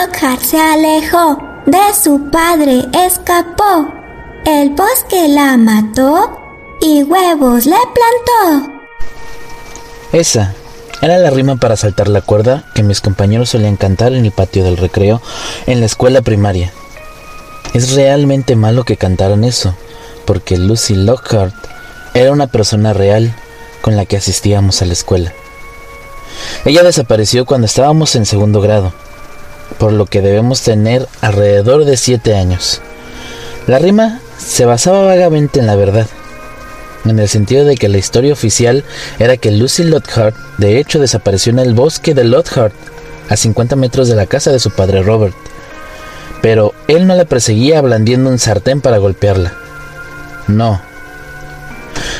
Lockhart se alejó de su padre, escapó. El bosque la mató y huevos le plantó. Esa era la rima para saltar la cuerda que mis compañeros solían cantar en el patio del recreo en la escuela primaria. Es realmente malo que cantaran eso, porque Lucy Lockhart era una persona real con la que asistíamos a la escuela. Ella desapareció cuando estábamos en segundo grado, por lo que debemos tener alrededor de siete años. La rima se basaba vagamente en la verdad, en el sentido de que la historia oficial era que Lucy Lockhart de hecho desapareció en el bosque de Lockhart, a 50 metros de la casa de su padre Robert. Pero él no la perseguía blandiendo un sartén para golpearla. No.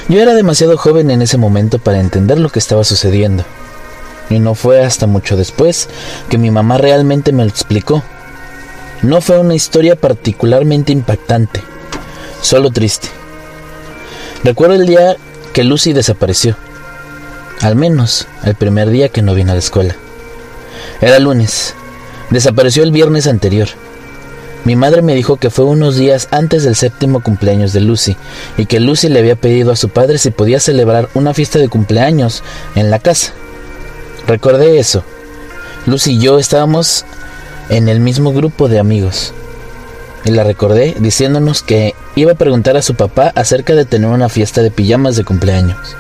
Yo era demasiado joven en ese momento para entender lo que estaba sucediendo. Y no fue hasta mucho después que mi mamá realmente me lo explicó. No fue una historia particularmente impactante, solo triste. Recuerdo el día que Lucy desapareció. Al menos el primer día que no vino a la escuela. Era lunes. Desapareció el viernes anterior. Mi madre me dijo que fue unos días antes del séptimo cumpleaños de Lucy y que Lucy le había pedido a su padre si podía celebrar una fiesta de cumpleaños en la casa. Recordé eso. Lucy y yo estábamos en el mismo grupo de amigos. Y la recordé diciéndonos que iba a preguntar a su papá acerca de tener una fiesta de pijamas de cumpleaños.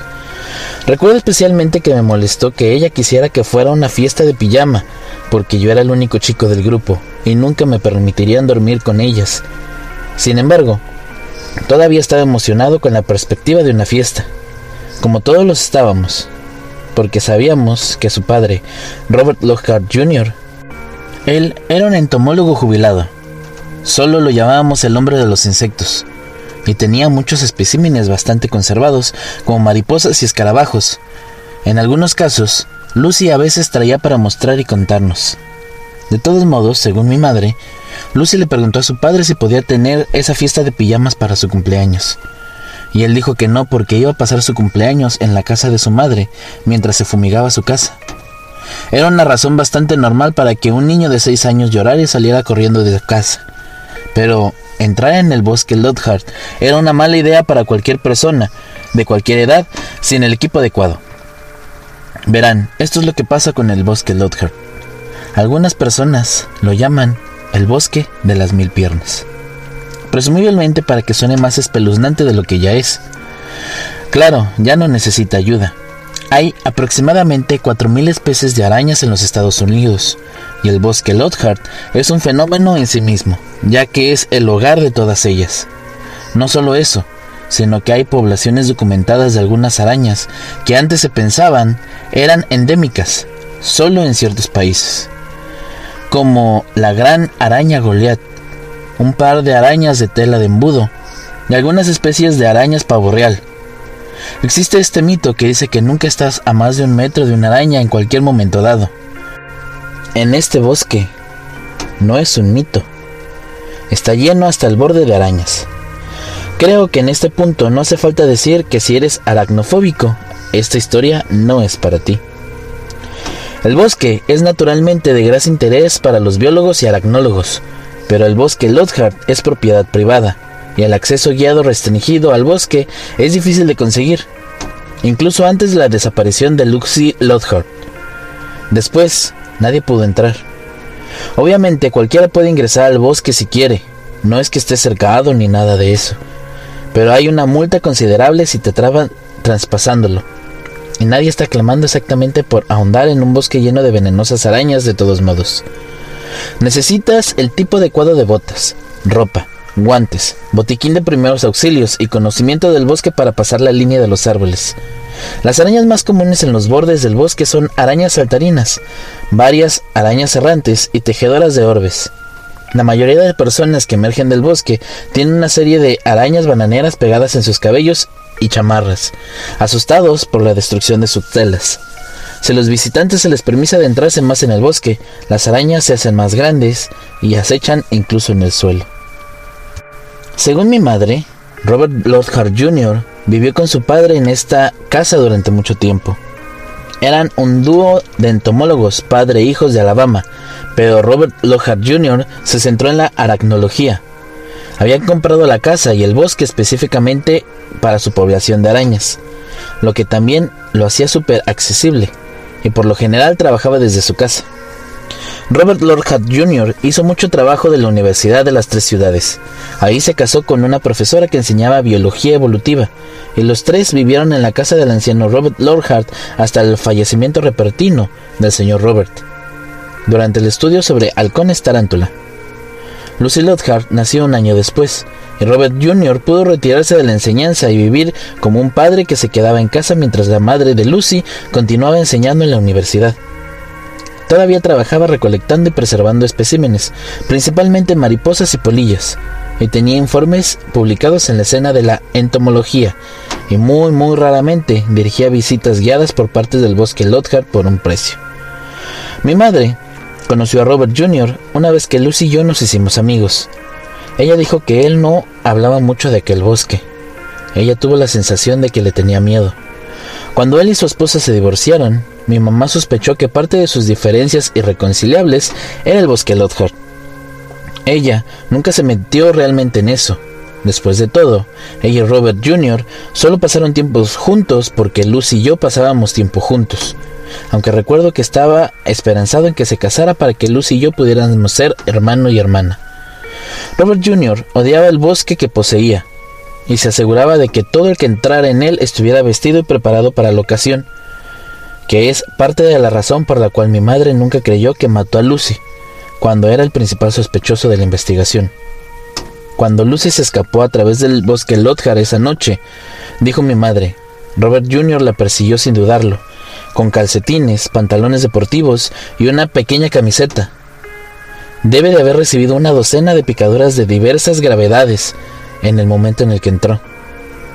Recuerdo especialmente que me molestó que ella quisiera que fuera una fiesta de pijama, porque yo era el único chico del grupo y nunca me permitirían dormir con ellas. Sin embargo, todavía estaba emocionado con la perspectiva de una fiesta, como todos los estábamos porque sabíamos que su padre, Robert Lockhart Jr., él era un entomólogo jubilado. Solo lo llamábamos el hombre de los insectos, y tenía muchos especímenes bastante conservados, como mariposas y escarabajos. En algunos casos, Lucy a veces traía para mostrar y contarnos. De todos modos, según mi madre, Lucy le preguntó a su padre si podía tener esa fiesta de pijamas para su cumpleaños y él dijo que no porque iba a pasar su cumpleaños en la casa de su madre mientras se fumigaba su casa. Era una razón bastante normal para que un niño de seis años llorara y saliera corriendo de casa. Pero entrar en el bosque Lockhart era una mala idea para cualquier persona, de cualquier edad, sin el equipo adecuado. Verán, esto es lo que pasa con el bosque Lockhart. Algunas personas lo llaman el bosque de las mil piernas presumiblemente para que suene más espeluznante de lo que ya es. Claro, ya no necesita ayuda. Hay aproximadamente 4.000 especies de arañas en los Estados Unidos, y el bosque Lockhart es un fenómeno en sí mismo, ya que es el hogar de todas ellas. No solo eso, sino que hay poblaciones documentadas de algunas arañas que antes se pensaban eran endémicas, solo en ciertos países, como la gran araña Goliath, un par de arañas de tela de embudo y algunas especies de arañas pavo real. Existe este mito que dice que nunca estás a más de un metro de una araña en cualquier momento dado. En este bosque no es un mito. Está lleno hasta el borde de arañas. Creo que en este punto no hace falta decir que si eres aracnofóbico, esta historia no es para ti. El bosque es naturalmente de gran interés para los biólogos y aracnólogos, pero el bosque Lockhart es propiedad privada y el acceso guiado restringido al bosque es difícil de conseguir, incluso antes de la desaparición de Lucy Lockhart. Después, nadie pudo entrar. Obviamente cualquiera puede ingresar al bosque si quiere, no es que esté cercado ni nada de eso, pero hay una multa considerable si te traban traspasándolo. Y nadie está clamando exactamente por ahondar en un bosque lleno de venenosas arañas de todos modos. Necesitas el tipo adecuado de botas, ropa, guantes, botiquín de primeros auxilios y conocimiento del bosque para pasar la línea de los árboles. Las arañas más comunes en los bordes del bosque son arañas saltarinas, varias arañas errantes y tejedoras de orbes. La mayoría de personas que emergen del bosque tienen una serie de arañas bananeras pegadas en sus cabellos y chamarras, asustados por la destrucción de sus telas. Si a los visitantes se les permite adentrarse más en el bosque, las arañas se hacen más grandes y acechan incluso en el suelo. Según mi madre, Robert Lockhart Jr. vivió con su padre en esta casa durante mucho tiempo. Eran un dúo de entomólogos, padre e hijos de Alabama, pero Robert Lockhart Jr. se centró en la aracnología. Habían comprado la casa y el bosque específicamente para su población de arañas, lo que también lo hacía súper accesible, y por lo general trabajaba desde su casa. Robert Lockhart Jr. hizo mucho trabajo de la Universidad de las Tres Ciudades. Ahí se casó con una profesora que enseñaba biología evolutiva, y los tres vivieron en la casa del anciano Robert Lockhart hasta el fallecimiento repentino del señor Robert, durante el estudio sobre halcones tarántula. Lucy Lockhart nació un año después, y Robert Jr. pudo retirarse de la enseñanza y vivir como un padre que se quedaba en casa mientras la madre de Lucy continuaba enseñando en la universidad. Todavía trabajaba recolectando y preservando especímenes, principalmente mariposas y polillas, y tenía informes publicados en la escena de la entomología, y muy muy raramente dirigía visitas guiadas por parte del bosque Lockhart por un precio. Mi madre conoció a Robert Jr. una vez que Lucy y yo nos hicimos amigos. Ella dijo que él no hablaba mucho de aquel bosque. Ella tuvo la sensación de que le tenía miedo. Cuando él y su esposa se divorciaron, mi mamá sospechó que parte de sus diferencias irreconciliables era el bosque Lockhart. Ella nunca se metió realmente en eso. Después de todo, ella y Robert Jr. solo pasaron tiempos juntos porque Lucy y yo pasábamos tiempo juntos. Aunque recuerdo que estaba esperanzado en que se casara para que Lucy y yo pudiéramos ser hermano y hermana. Robert Jr. odiaba el bosque que poseía y se aseguraba de que todo el que entrara en él estuviera vestido y preparado para la ocasión que es parte de la razón por la cual mi madre nunca creyó que mató a Lucy, cuando era el principal sospechoso de la investigación. Cuando Lucy se escapó a través del bosque Lothar esa noche, dijo mi madre, Robert Jr. la persiguió sin dudarlo, con calcetines, pantalones deportivos y una pequeña camiseta. Debe de haber recibido una docena de picaduras de diversas gravedades en el momento en el que entró.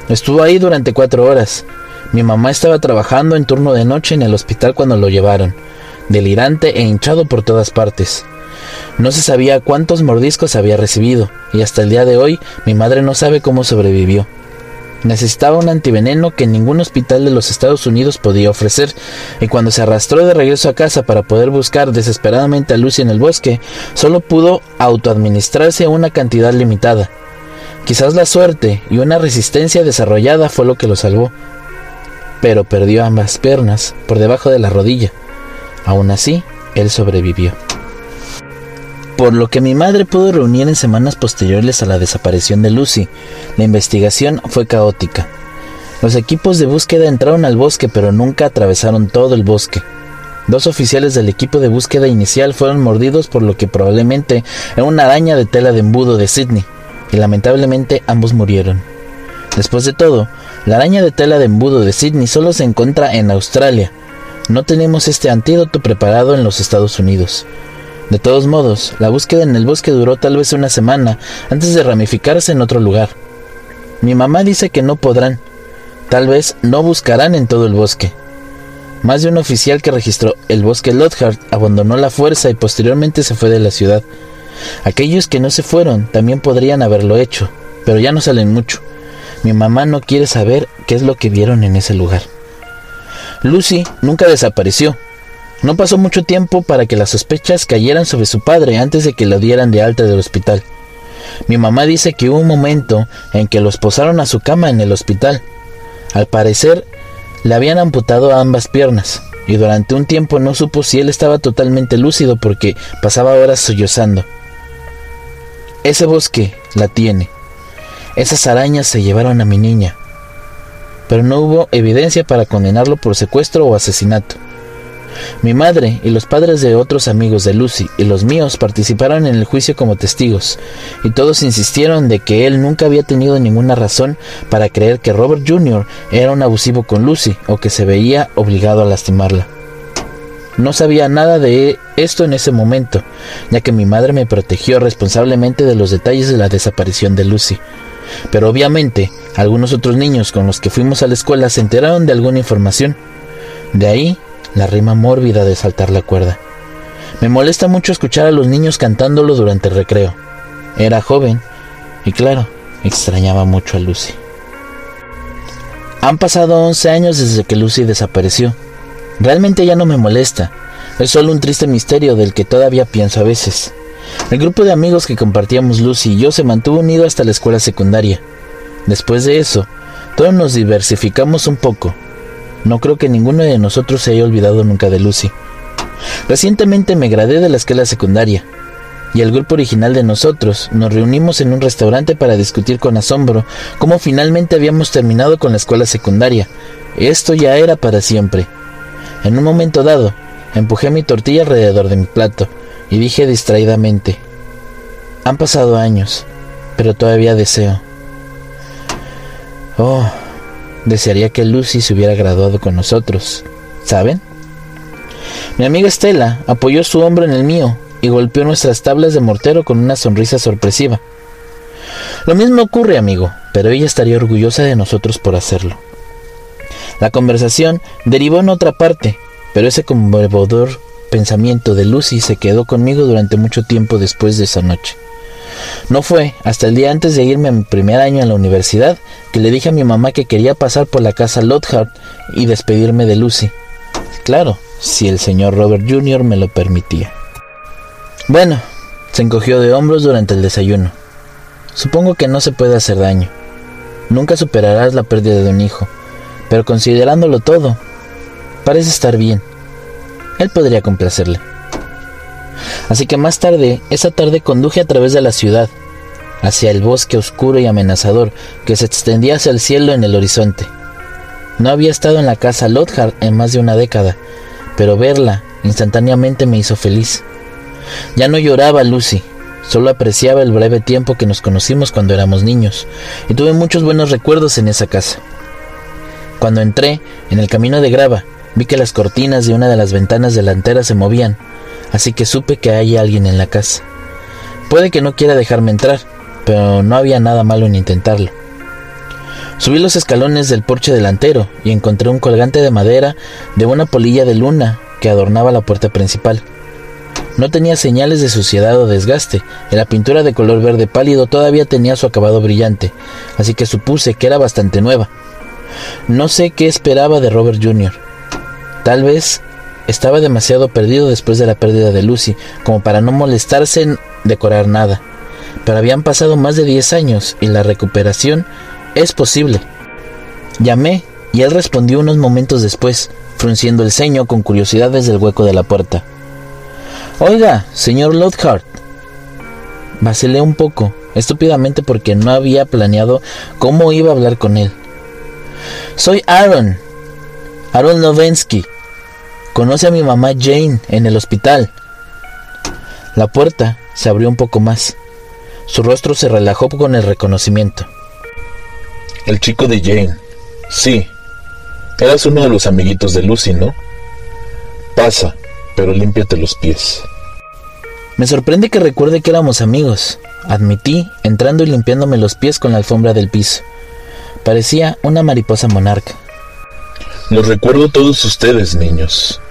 Estuvo ahí durante cuatro horas, mi mamá estaba trabajando en turno de noche en el hospital cuando lo llevaron, delirante e hinchado por todas partes. No se sabía cuántos mordiscos había recibido, y hasta el día de hoy mi madre no sabe cómo sobrevivió. Necesitaba un antiveneno que ningún hospital de los Estados Unidos podía ofrecer, y cuando se arrastró de regreso a casa para poder buscar desesperadamente a Lucy en el bosque, solo pudo autoadministrarse una cantidad limitada. Quizás la suerte y una resistencia desarrollada fue lo que lo salvó, pero perdió ambas piernas por debajo de la rodilla. Aún así, él sobrevivió. Por lo que mi madre pudo reunir en semanas posteriores a la desaparición de Lucy, la investigación fue caótica. Los equipos de búsqueda entraron al bosque pero nunca atravesaron todo el bosque. Dos oficiales del equipo de búsqueda inicial fueron mordidos por lo que probablemente era una araña de tela de embudo de Sydney, y lamentablemente ambos murieron. Después de todo, la araña de tela de embudo de Sydney solo se encuentra en Australia. No tenemos este antídoto preparado en los Estados Unidos. De todos modos, la búsqueda en el bosque duró tal vez una semana antes de ramificarse en otro lugar. Mi mamá dice que no podrán. Tal vez no buscarán en todo el bosque. Más de un oficial que registró el bosque Lockhart abandonó la fuerza y posteriormente se fue de la ciudad. Aquellos que no se fueron también podrían haberlo hecho, pero ya no salen mucho. Mi mamá no quiere saber qué es lo que vieron en ese lugar. Lucy nunca desapareció. No pasó mucho tiempo para que las sospechas cayeran sobre su padre antes de que lo dieran de alta del hospital. Mi mamá dice que hubo un momento en que los posaron a su cama en el hospital. Al parecer, le habían amputado ambas piernas, y durante un tiempo no supo si él estaba totalmente lúcido porque pasaba horas sollozando. Ese bosque la tiene, esas arañas se llevaron a mi niña, pero no hubo evidencia para condenarlo por secuestro o asesinato. Mi madre y los padres de otros amigos de Lucy y los míos participaron en el juicio como testigos, y todos insistieron de que él nunca había tenido ninguna razón para creer que Robert Jr. era un abusivo con Lucy o que se veía obligado a lastimarla. No sabía nada de esto en ese momento, ya que mi madre me protegió responsablemente de los detalles de la desaparición de Lucy. Pero obviamente, algunos otros niños con los que fuimos a la escuela se enteraron de alguna información. De ahí la rima mórbida de saltar la cuerda. Me molesta mucho escuchar a los niños cantándolo durante el recreo. Era joven y claro, extrañaba mucho a Lucy. Han pasado 11 años desde que Lucy desapareció. Realmente ya no me molesta. Es solo un triste misterio del que todavía pienso a veces. El grupo de amigos que compartíamos Lucy y yo se mantuvo unido hasta la escuela secundaria. Después de eso, todos nos diversificamos un poco. No creo que ninguno de nosotros se haya olvidado nunca de Lucy. Recientemente me gradué de la escuela secundaria y el grupo original de nosotros nos reunimos en un restaurante para discutir con asombro cómo finalmente habíamos terminado con la escuela secundaria. Esto ya era para siempre. En un momento dado, empujé mi tortilla alrededor de mi plato y dije distraídamente, han pasado años, pero todavía deseo. Oh, desearía que Lucy se hubiera graduado con nosotros, ¿saben? Mi amiga Estela apoyó su hombro en el mío y golpeó nuestras tablas de mortero con una sonrisa sorpresiva. Lo mismo ocurre, amigo, pero ella estaría orgullosa de nosotros por hacerlo. La conversación derivó en otra parte, pero ese conmovedor pensamiento de Lucy se quedó conmigo durante mucho tiempo después de esa noche. No fue hasta el día antes de irme a mi primer año en la universidad que le dije a mi mamá que quería pasar por la casa Lockhart y despedirme de Lucy. Claro, si el señor Robert Jr. me lo permitía. Bueno, se encogió de hombros durante el desayuno. Supongo que no se puede hacer daño. Nunca superarás la pérdida de un hijo, pero considerándolo todo, parece estar bien. Él podría complacerle. Así que más tarde, esa tarde conduje a través de la ciudad, hacia el bosque oscuro y amenazador que se extendía hacia el cielo en el horizonte. No había estado en la casa Lothar en más de una década, pero verla instantáneamente me hizo feliz. Ya no lloraba Lucy, solo apreciaba el breve tiempo que nos conocimos cuando éramos niños, y tuve muchos buenos recuerdos en esa casa. Cuando entré, en el camino de grava, vi que las cortinas de una de las ventanas delanteras se movían, así que supe que hay alguien en la casa. Puede que no quiera dejarme entrar, pero no había nada malo en intentarlo. Subí los escalones del porche delantero y encontré un colgante de madera de una polilla de luna que adornaba la puerta principal. No tenía señales de suciedad o desgaste, y la pintura de color verde pálido todavía tenía su acabado brillante, así que supuse que era bastante nueva. No sé qué esperaba de Robert Jr. Tal vez estaba demasiado perdido después de la pérdida de Lucy como para no molestarse en decorar nada. Pero habían pasado más de 10 años y la recuperación es posible. Llamé y él respondió unos momentos después, frunciendo el ceño con curiosidad desde el hueco de la puerta. Oiga, señor Lockhart. Vacilé un poco, estúpidamente porque no había planeado cómo iba a hablar con él. Soy Aaron. Aaron Novensky. Conoce a mi mamá Jane en el hospital. La puerta se abrió un poco más. Su rostro se relajó con el reconocimiento. El chico de Jane. Sí. Eras uno de los amiguitos de Lucy, ¿no? Pasa, pero límpiate los pies. Me sorprende que recuerde que éramos amigos, admití, entrando y limpiándome los pies con la alfombra del piso. Parecía una mariposa monarca. Los recuerdo todos ustedes, niños.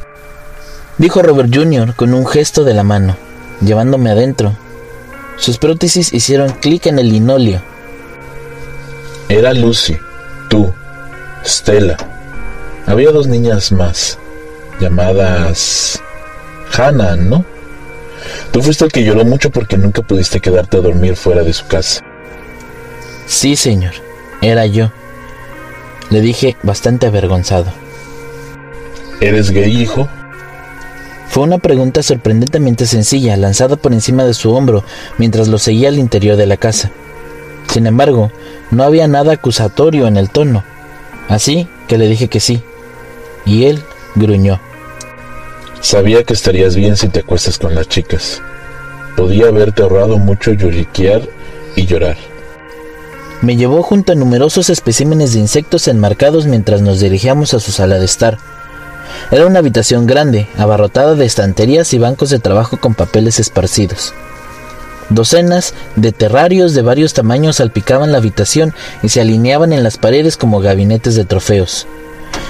Dijo Robert Jr. con un gesto de la mano, llevándome adentro. Sus prótesis hicieron clic en el linóleo. Era Lucy, tú, Stella. Había dos niñas más, llamadas Hannah, ¿no? Tú fuiste el que lloró mucho porque nunca pudiste quedarte a dormir fuera de su casa. Sí, señor, era yo. Le dije bastante avergonzado. ¿Eres gay, hijo? Fue una pregunta sorprendentemente sencilla, lanzada por encima de su hombro mientras lo seguía al interior de la casa. Sin embargo, no había nada acusatorio en el tono, así que le dije que sí, y él gruñó. Sabía que estarías bien si te acuestas con las chicas. Podía haberte ahorrado mucho lloriquear y llorar. Me llevó junto a numerosos especímenes de insectos enmarcados mientras nos dirigíamos a su sala de estar. Era una habitación grande, abarrotada de estanterías y bancos de trabajo con papeles esparcidos. Docenas de terrarios de varios tamaños salpicaban la habitación y se alineaban en las paredes como gabinetes de trofeos.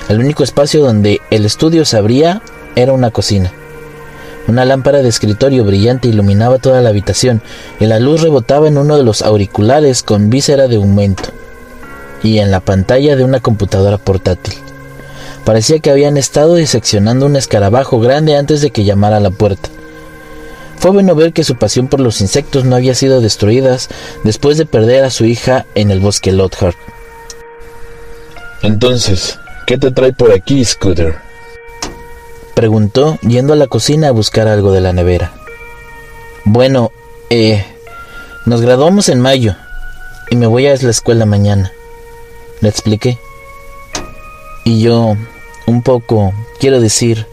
El único espacio donde el estudio se abría era una cocina. Una lámpara de escritorio brillante iluminaba toda la habitación y la luz rebotaba en uno de los auriculares con víscera de aumento y en la pantalla de una computadora portátil. Parecía que habían estado diseccionando un escarabajo grande antes de que llamara a la puerta. Fue bueno ver que su pasión por los insectos no había sido destruida después de perder a su hija en el bosque Lothar. Entonces, ¿qué te trae por aquí, Scooter? Preguntó, yendo a la cocina a buscar algo de la nevera. Bueno, eh, nos graduamos en mayo y me voy a la escuela mañana. Le expliqué. Y yo, un poco, quiero decir,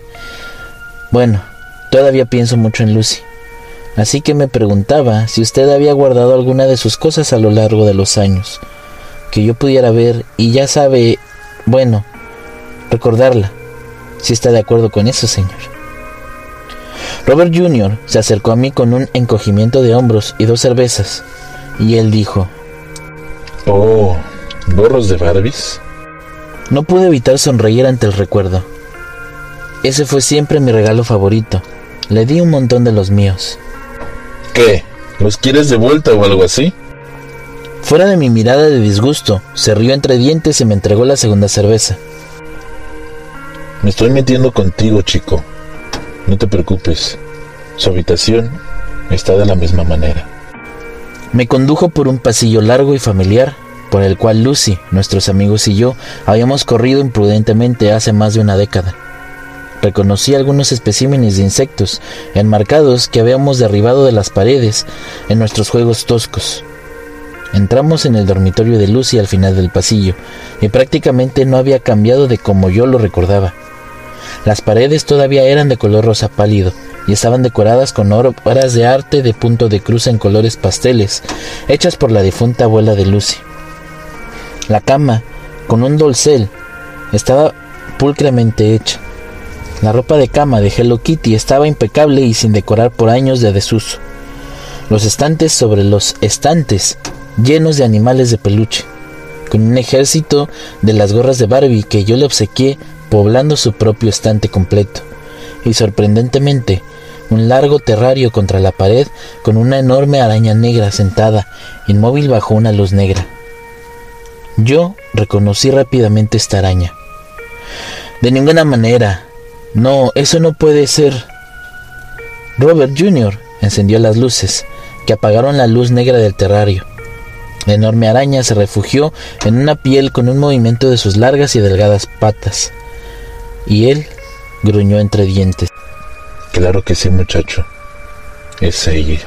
bueno, todavía pienso mucho en Lucy. Así que me preguntaba si usted había guardado alguna de sus cosas a lo largo de los años, que yo pudiera ver y ya sabe, bueno, recordarla si está de acuerdo con eso, señor. Robert Jr. se acercó a mí con un encogimiento de hombros y dos cervezas, y él dijo, Oh, ¿gorros de Barbies? No pude evitar sonreír ante el recuerdo. Ese fue siempre mi regalo favorito. Le di un montón de los míos. ¿Qué? ¿Los quieres de vuelta o algo así? Fuera de mi mirada de disgusto, se rió entre dientes y me entregó la segunda cerveza. Me estoy metiendo contigo, chico. No te preocupes. Su habitación está de la misma manera. Me condujo por un pasillo largo y familiar, por el cual Lucy, nuestros amigos y yo habíamos corrido imprudentemente hace más de una década. Reconocí algunos especímenes de insectos enmarcados que habíamos derribado de las paredes en nuestros juegos toscos. Entramos en el dormitorio de Lucy al final del pasillo, y prácticamente no había cambiado de como yo lo recordaba. Las paredes todavía eran de color rosa pálido y estaban decoradas con obras de arte de punto de cruz en colores pasteles, hechas por la difunta abuela de Lucy. La cama, con un dolcel, estaba pulcramente hecha. La ropa de cama de Hello Kitty estaba impecable y sin decorar por años de desuso. Los estantes sobre los estantes, llenos de animales de peluche, con un ejército de las gorras de Barbie que yo le obsequié poblando su propio estante completo, y sorprendentemente, un largo terrario contra la pared con una enorme araña negra sentada, inmóvil bajo una luz negra. Yo reconocí rápidamente esta araña. De ninguna manera. No, eso no puede ser. Robert Jr. encendió las luces, que apagaron la luz negra del terrario. La enorme araña se refugió en una piel con un movimiento de sus largas y delgadas patas y él gruñó entre dientes. Claro que sí, muchacho. Es ella.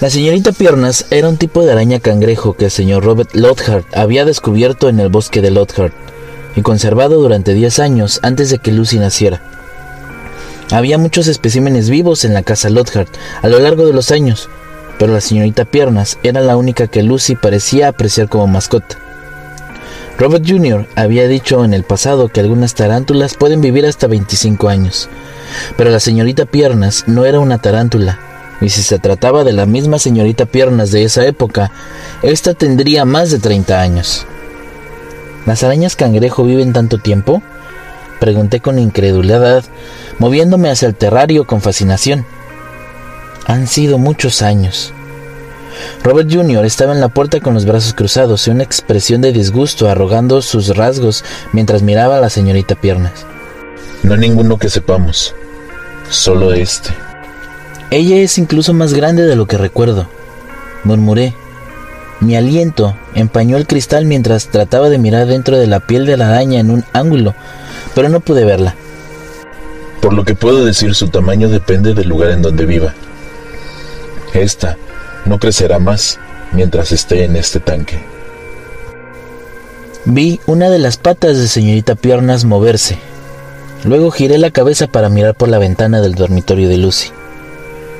La señorita Piernas era un tipo de araña cangrejo que el señor Robert Lothard había descubierto en el bosque de Lothard y conservado durante 10 años antes de que Lucy naciera. Había muchos especímenes vivos en la casa Lothard a lo largo de los años, pero la señorita Piernas era la única que Lucy parecía apreciar como mascota. Robert Jr. había dicho en el pasado que algunas tarántulas pueden vivir hasta 25 años, pero la señorita Piernas no era una tarántula, y si se trataba de la misma señorita Piernas de esa época, esta tendría más de 30 años. ¿Las arañas cangrejo viven tanto tiempo? Pregunté con incredulidad, moviéndome hacia el terrario con fascinación. Han sido muchos años. Robert Jr. estaba en la puerta con los brazos cruzados y una expresión de disgusto arrogando sus rasgos mientras miraba a la señorita Piernas. No hay ninguno que sepamos, solo este. Ella es incluso más grande de lo que recuerdo, murmuré. Mi aliento empañó el cristal mientras trataba de mirar dentro de la piel de la araña en un ángulo, pero no pude verla. Por lo que puedo decir, su tamaño depende del lugar en donde viva. Esta no crecerá más mientras esté en este tanque. Vi una de las patas de señorita Piernas moverse. Luego giré la cabeza para mirar por la ventana del dormitorio de Lucy.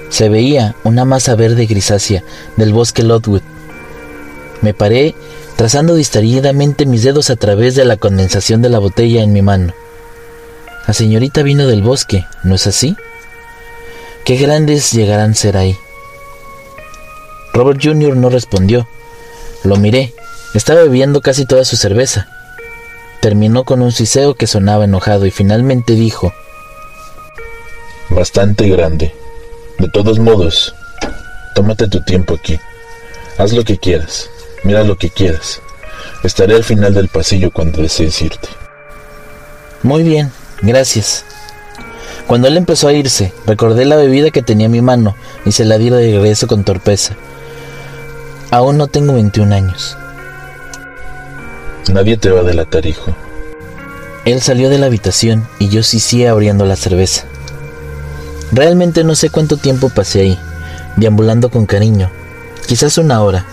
Se veía una masa verde grisácea del bosque Lotwood. Me paré trazando distraídamente mis dedos a través de la condensación de la botella en mi mano. La señorita vino del bosque, ¿no es así? ¿Qué grandes llegarán a ser ahí? Robert Jr. no respondió. Lo miré. Estaba bebiendo casi toda su cerveza. Terminó con un siseo que sonaba enojado y finalmente dijo, Bastante grande. De todos modos, tómate tu tiempo aquí. Haz lo que quieras. Mira lo que quieras. Estaré al final del pasillo cuando desees irte. Muy bien, gracias. Cuando él empezó a irse, recordé la bebida que tenía en mi mano y se la di de regreso con torpeza. Aún no tengo 21 años. Nadie te va a delatar, hijo. Él salió de la habitación y yo sí abriendo la cerveza. Realmente no sé cuánto tiempo pasé ahí, deambulando con cariño. Quizás una hora.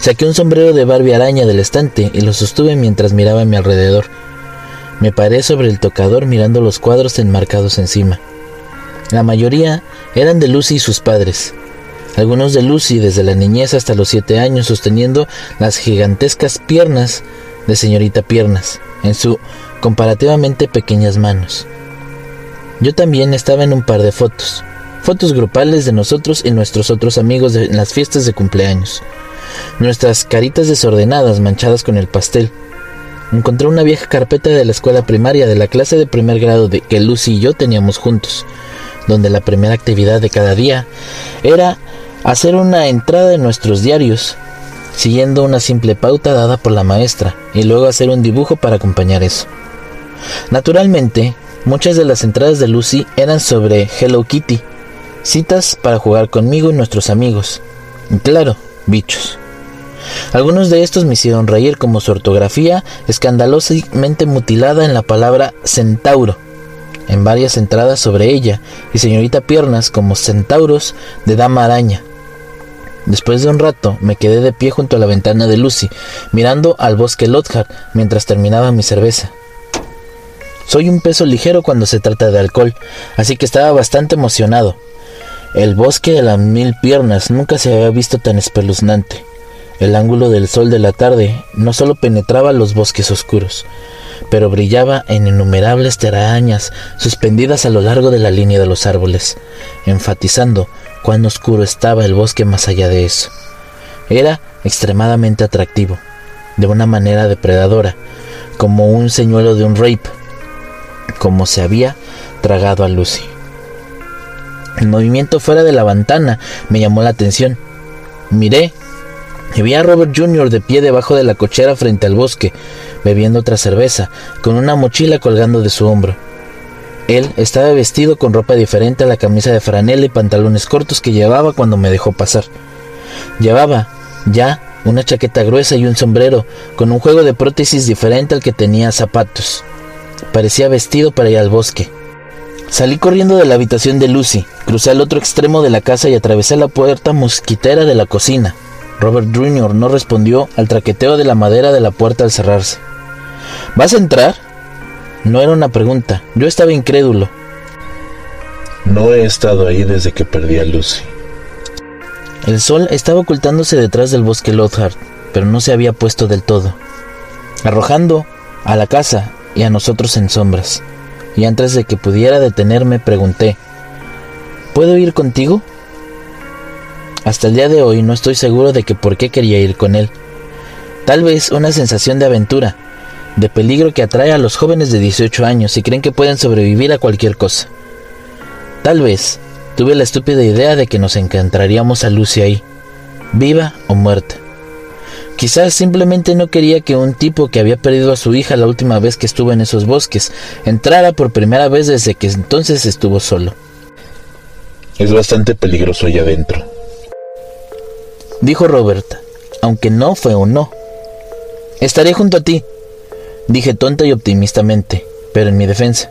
Saqué un sombrero de Barbie araña del estante y lo sostuve mientras miraba a mi alrededor. Me paré sobre el tocador mirando los cuadros enmarcados encima. La mayoría eran de Lucy y sus padres. Algunos de Lucy desde la niñez hasta los siete años sosteniendo las gigantescas piernas de señorita Piernas en su comparativamente pequeñas manos. Yo también estaba en un par de fotos, fotos grupales de nosotros y nuestros otros amigos en las fiestas de cumpleaños. Nuestras caritas desordenadas manchadas con el pastel. Encontré una vieja carpeta de la escuela primaria de la clase de primer grado de que Lucy y yo teníamos juntos, donde la primera actividad de cada día era hacer una entrada en nuestros diarios siguiendo una simple pauta dada por la maestra, y luego hacer un dibujo para acompañar eso. Naturalmente, muchas de las entradas de Lucy eran sobre Hello Kitty, citas para jugar conmigo y nuestros amigos, y claro, bichos. Algunos de estos me hicieron reír como su ortografía escandalosamente mutilada en la palabra centauro, en varias entradas sobre ella, y señorita Piernas como centauros de dama araña, Después de un rato me quedé de pie junto a la ventana de Lucy, mirando al bosque Lothar mientras terminaba mi cerveza. Soy un peso ligero cuando se trata de alcohol, así que estaba bastante emocionado. El bosque de las mil piernas nunca se había visto tan espeluznante. El ángulo del sol de la tarde no solo penetraba los bosques oscuros, pero brillaba en innumerables telarañas suspendidas a lo largo de la línea de los árboles, enfatizando cuán oscuro estaba el bosque más allá de eso. Era extremadamente atractivo, de una manera depredadora, como un señuelo de un rape, como se había tragado a Lucy. El movimiento fuera de la ventana me llamó la atención. Miré y vi a Robert Jr. de pie debajo de la cochera frente al bosque, bebiendo otra cerveza, con una mochila colgando de su hombro. Él estaba vestido con ropa diferente a la camisa de franela y pantalones cortos que llevaba cuando me dejó pasar. Llevaba, ya, una chaqueta gruesa y un sombrero, con un juego de prótesis diferente al que tenía zapatos. Parecía vestido para ir al bosque. Salí corriendo de la habitación de Lucy, crucé al otro extremo de la casa y atravesé la puerta mosquitera de la cocina. Robert Jr. no respondió al traqueteo de la madera de la puerta al cerrarse. ¿Vas a entrar? No era una pregunta, yo estaba incrédulo. No he estado ahí desde que perdí a Lucy. El sol estaba ocultándose detrás del bosque Lothard, pero no se había puesto del todo, arrojando a la casa y a nosotros en sombras. Y antes de que pudiera detenerme, pregunté, ¿Puedo ir contigo? Hasta el día de hoy no estoy seguro de que por qué quería ir con él. Tal vez una sensación de aventura, de peligro que atrae a los jóvenes de 18 años y creen que pueden sobrevivir a cualquier cosa. Tal vez tuve la estúpida idea de que nos encontraríamos a Lucy ahí, viva o muerta. Quizás simplemente no quería que un tipo que había perdido a su hija la última vez que estuvo en esos bosques entrara por primera vez desde que entonces estuvo solo. Es bastante peligroso allá adentro. Dijo Roberta, aunque no fue un no. Estaré junto a ti, Dije tonta y optimistamente, pero en mi defensa.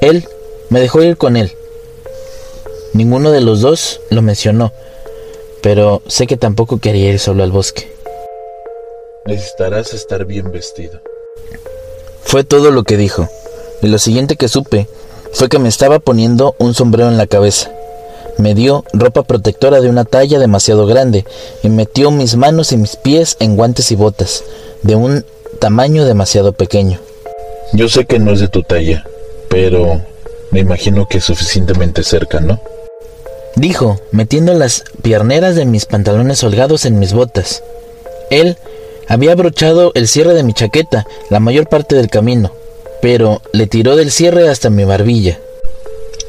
Él me dejó ir con él. Ninguno de los dos lo mencionó, pero sé que tampoco quería ir solo al bosque. Necesitarás estar bien vestido. Fue todo lo que dijo. y lo siguiente que supe fue que me estaba poniendo un sombrero en la cabeza. Me dio ropa protectora de una talla demasiado grande y metió mis manos y mis pies en guantes y botas de un tamaño demasiado pequeño. Yo sé que no es de tu talla, pero me imagino que es suficientemente cerca, ¿no? Dijo, metiendo las pierneras de mis pantalones holgados en mis botas. Él había abrochado el cierre de mi chaqueta la mayor parte del camino, pero le tiró del cierre hasta mi barbilla.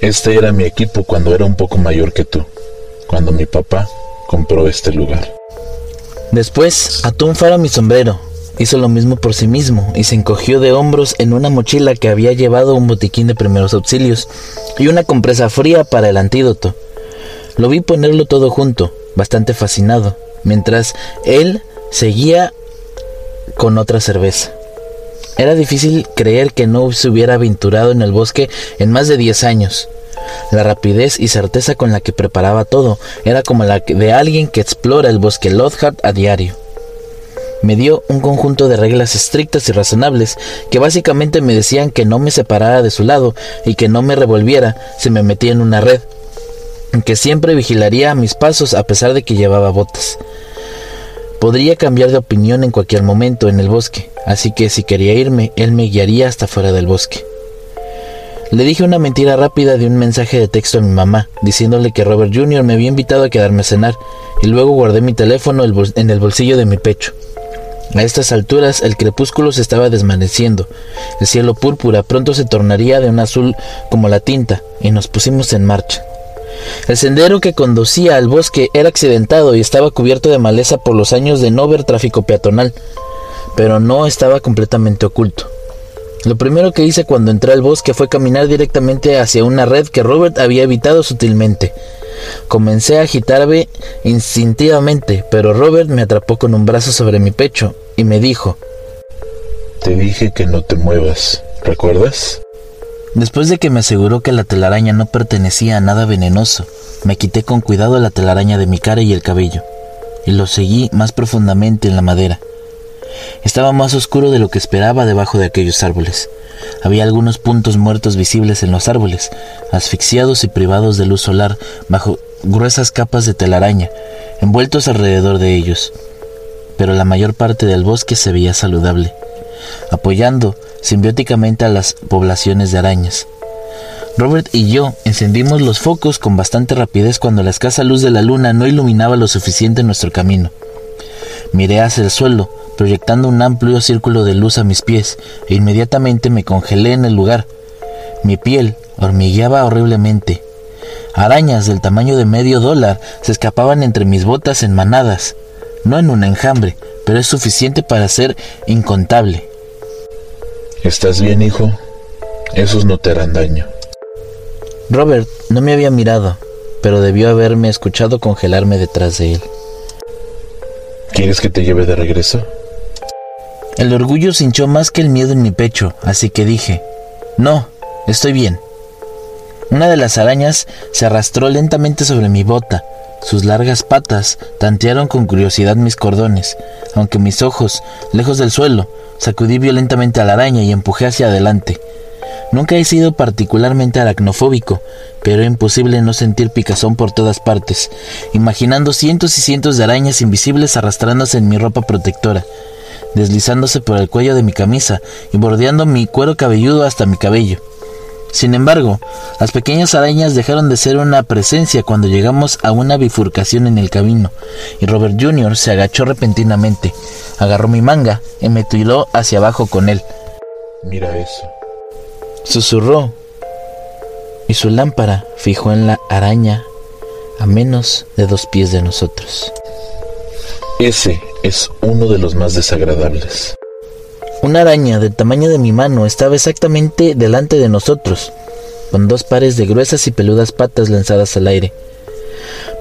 Este era mi equipo cuando era un poco mayor que tú, cuando mi papá compró este lugar. Después un faro a mi sombrero, hizo lo mismo por sí mismo y se encogió de hombros en una mochila que había llevado un botiquín de primeros auxilios y una compresa fría para el antídoto. Lo vi ponerlo todo junto, bastante fascinado, mientras él seguía con otra cerveza. Era difícil creer que no se hubiera aventurado en el bosque en más de diez años. La rapidez y certeza con la que preparaba todo era como la de alguien que explora el bosque Lockhart a diario. Me dio un conjunto de reglas estrictas y razonables que básicamente me decían que no me separara de su lado y que no me revolviera si me metía en una red, que siempre vigilaría mis pasos a pesar de que llevaba botas. Podría cambiar de opinión en cualquier momento en el bosque, así que si quería irme, él me guiaría hasta fuera del bosque. Le dije una mentira rápida de un mensaje de texto a mi mamá, diciéndole que Robert Jr. me había invitado a quedarme a cenar, y luego guardé mi teléfono en el bolsillo de mi pecho. A estas alturas el crepúsculo se estaba desvaneciendo, el cielo púrpura pronto se tornaría de un azul como la tinta, y nos pusimos en marcha. El sendero que conducía al bosque era accidentado y estaba cubierto de maleza por los años de no ver tráfico peatonal, pero no estaba completamente oculto. Lo primero que hice cuando entré al bosque fue caminar directamente hacia una red que Robert había evitado sutilmente. Comencé a agitarme instintivamente, pero Robert me atrapó con un brazo sobre mi pecho y me dijo, Te dije que no te muevas, ¿recuerdas? Después de que me aseguró que la telaraña no pertenecía a nada venenoso, me quité con cuidado la telaraña de mi cara y el cabello, y lo seguí más profundamente en la madera. Estaba más oscuro de lo que esperaba debajo de aquellos árboles. Había algunos puntos muertos visibles en los árboles, asfixiados y privados de luz solar bajo gruesas capas de telaraña, envueltos alrededor de ellos. Pero la mayor parte del bosque se veía saludable, apoyando simbióticamente a las poblaciones de arañas. Robert y yo encendimos los focos con bastante rapidez cuando la escasa luz de la luna no iluminaba lo suficiente nuestro camino. Miré hacia el suelo, proyectando un amplio círculo de luz a mis pies, e inmediatamente me congelé en el lugar. Mi piel hormigueaba horriblemente. Arañas del tamaño de medio dólar se escapaban entre mis botas en manadas, no en un enjambre, pero es suficiente para ser incontable. ¿Estás bien, hijo? Esos no te harán daño. Robert no me había mirado, pero debió haberme escuchado congelarme detrás de él. ¿Quieres que te lleve de regreso? El orgullo se hinchó más que el miedo en mi pecho, así que dije, no, estoy bien. Una de las arañas se arrastró lentamente sobre mi bota. Sus largas patas tantearon con curiosidad mis cordones, aunque mis ojos, lejos del suelo, Sacudí violentamente a la araña y empujé hacia adelante. Nunca he sido particularmente aracnofóbico, pero era imposible no sentir picazón por todas partes, imaginando cientos y cientos de arañas invisibles arrastrándose en mi ropa protectora, deslizándose por el cuello de mi camisa y bordeando mi cuero cabelludo hasta mi cabello. Sin embargo, las pequeñas arañas dejaron de ser una presencia cuando llegamos a una bifurcación en el camino, y Robert Jr. se agachó repentinamente, agarró mi manga y me tiró hacia abajo con él. Mira eso. Susurró, y su lámpara fijó en la araña a menos de dos pies de nosotros. Ese es uno de los más desagradables. Una araña del tamaño de mi mano estaba exactamente delante de nosotros, con dos pares de gruesas y peludas patas lanzadas al aire.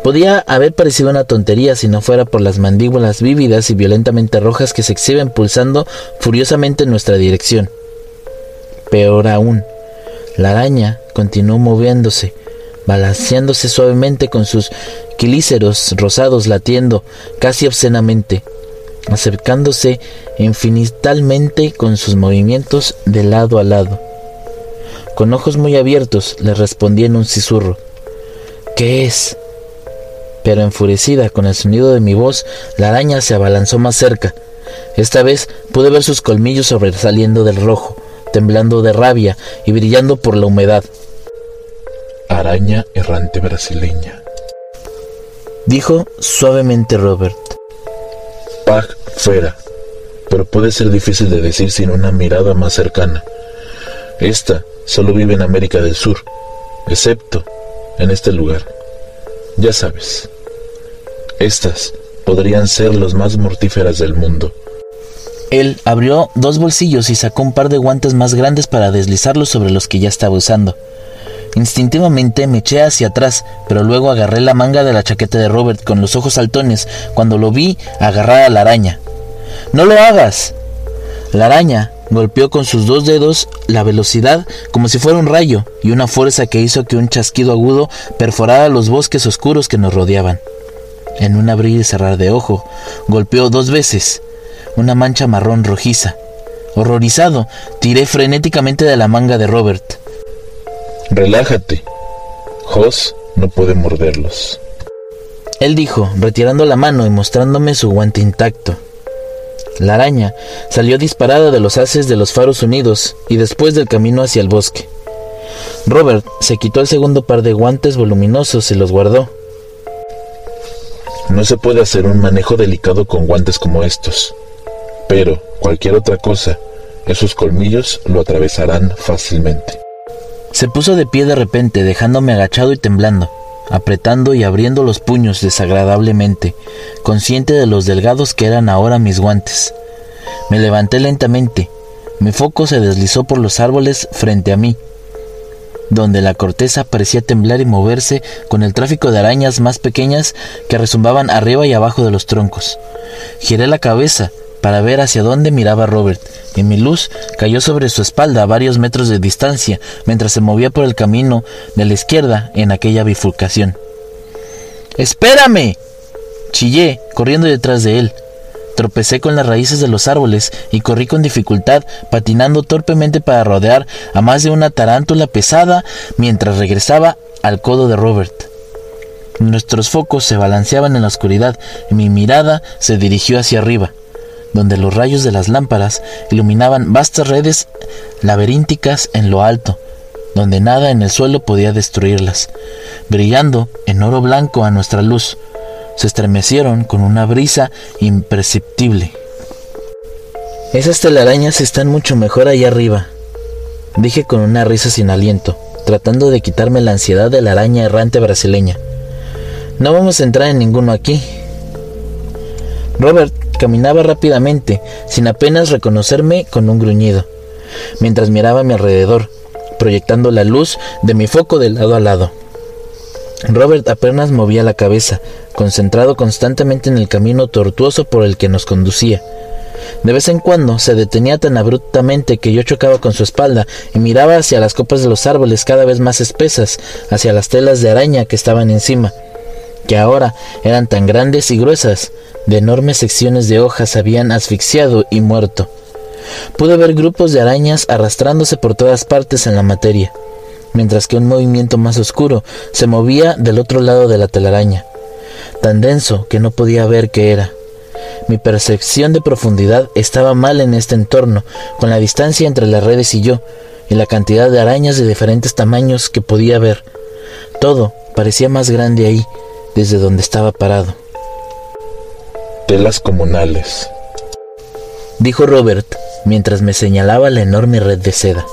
Podía haber parecido una tontería si no fuera por las mandíbulas vívidas y violentamente rojas que se exhiben pulsando furiosamente en nuestra dirección. Peor aún, la araña continuó moviéndose, balanceándose suavemente con sus quilíceros rosados latiendo casi obscenamente acercándose infinitalmente con sus movimientos de lado a lado. Con ojos muy abiertos le respondí en un susurro. ¿Qué es? Pero enfurecida con el sonido de mi voz, la araña se abalanzó más cerca. Esta vez pude ver sus colmillos sobresaliendo del rojo, temblando de rabia y brillando por la humedad. Araña errante brasileña. Dijo suavemente Robert. Pag fuera, pero puede ser difícil de decir sin una mirada más cercana. Esta solo vive en América del Sur, excepto en este lugar. Ya sabes, estas podrían ser las más mortíferas del mundo. Él abrió dos bolsillos y sacó un par de guantes más grandes para deslizarlos sobre los que ya estaba usando. Instintivamente me eché hacia atrás, pero luego agarré la manga de la chaqueta de Robert con los ojos saltones cuando lo vi agarrar a la araña. ¡No lo hagas! La araña golpeó con sus dos dedos la velocidad como si fuera un rayo y una fuerza que hizo que un chasquido agudo perforara los bosques oscuros que nos rodeaban. En un abrir y cerrar de ojo, golpeó dos veces, una mancha marrón rojiza. Horrorizado, tiré frenéticamente de la manga de Robert. Relájate. Jos no puede morderlos. Él dijo, retirando la mano y mostrándome su guante intacto. La araña salió disparada de los haces de los faros unidos y después del camino hacia el bosque. Robert se quitó el segundo par de guantes voluminosos y los guardó. No se puede hacer un manejo delicado con guantes como estos, pero cualquier otra cosa, esos colmillos lo atravesarán fácilmente. Se puso de pie de repente, dejándome agachado y temblando apretando y abriendo los puños desagradablemente, consciente de los delgados que eran ahora mis guantes. Me levanté lentamente. Mi foco se deslizó por los árboles frente a mí, donde la corteza parecía temblar y moverse con el tráfico de arañas más pequeñas que resumbaban arriba y abajo de los troncos. Giré la cabeza para ver hacia dónde miraba Robert, y mi luz cayó sobre su espalda a varios metros de distancia mientras se movía por el camino de la izquierda en aquella bifurcación. ¡Espérame! Chillé, corriendo detrás de él. Tropecé con las raíces de los árboles y corrí con dificultad, patinando torpemente para rodear a más de una tarántula pesada mientras regresaba al codo de Robert. Nuestros focos se balanceaban en la oscuridad y mi mirada se dirigió hacia arriba donde los rayos de las lámparas iluminaban vastas redes laberínticas en lo alto, donde nada en el suelo podía destruirlas, brillando en oro blanco a nuestra luz. Se estremecieron con una brisa imperceptible. Esas telarañas están mucho mejor allá arriba, dije con una risa sin aliento, tratando de quitarme la ansiedad de la araña errante brasileña. No vamos a entrar en ninguno aquí. Robert Caminaba rápidamente, sin apenas reconocerme con un gruñido, mientras miraba a mi alrededor, proyectando la luz de mi foco de lado a lado. Robert apenas movía la cabeza, concentrado constantemente en el camino tortuoso por el que nos conducía. De vez en cuando se detenía tan abruptamente que yo chocaba con su espalda y miraba hacia las copas de los árboles cada vez más espesas, hacia las telas de araña que estaban encima, que ahora eran tan grandes y gruesas de enormes secciones de hojas habían asfixiado y muerto. Pude ver grupos de arañas arrastrándose por todas partes en la materia, mientras que un movimiento más oscuro se movía del otro lado de la telaraña, tan denso que no podía ver qué era. Mi percepción de profundidad estaba mal en este entorno, con la distancia entre las redes y yo, y la cantidad de arañas de diferentes tamaños que podía ver. Todo parecía más grande ahí, desde donde estaba parado telas comunales, dijo Robert mientras me señalaba la enorme red de seda.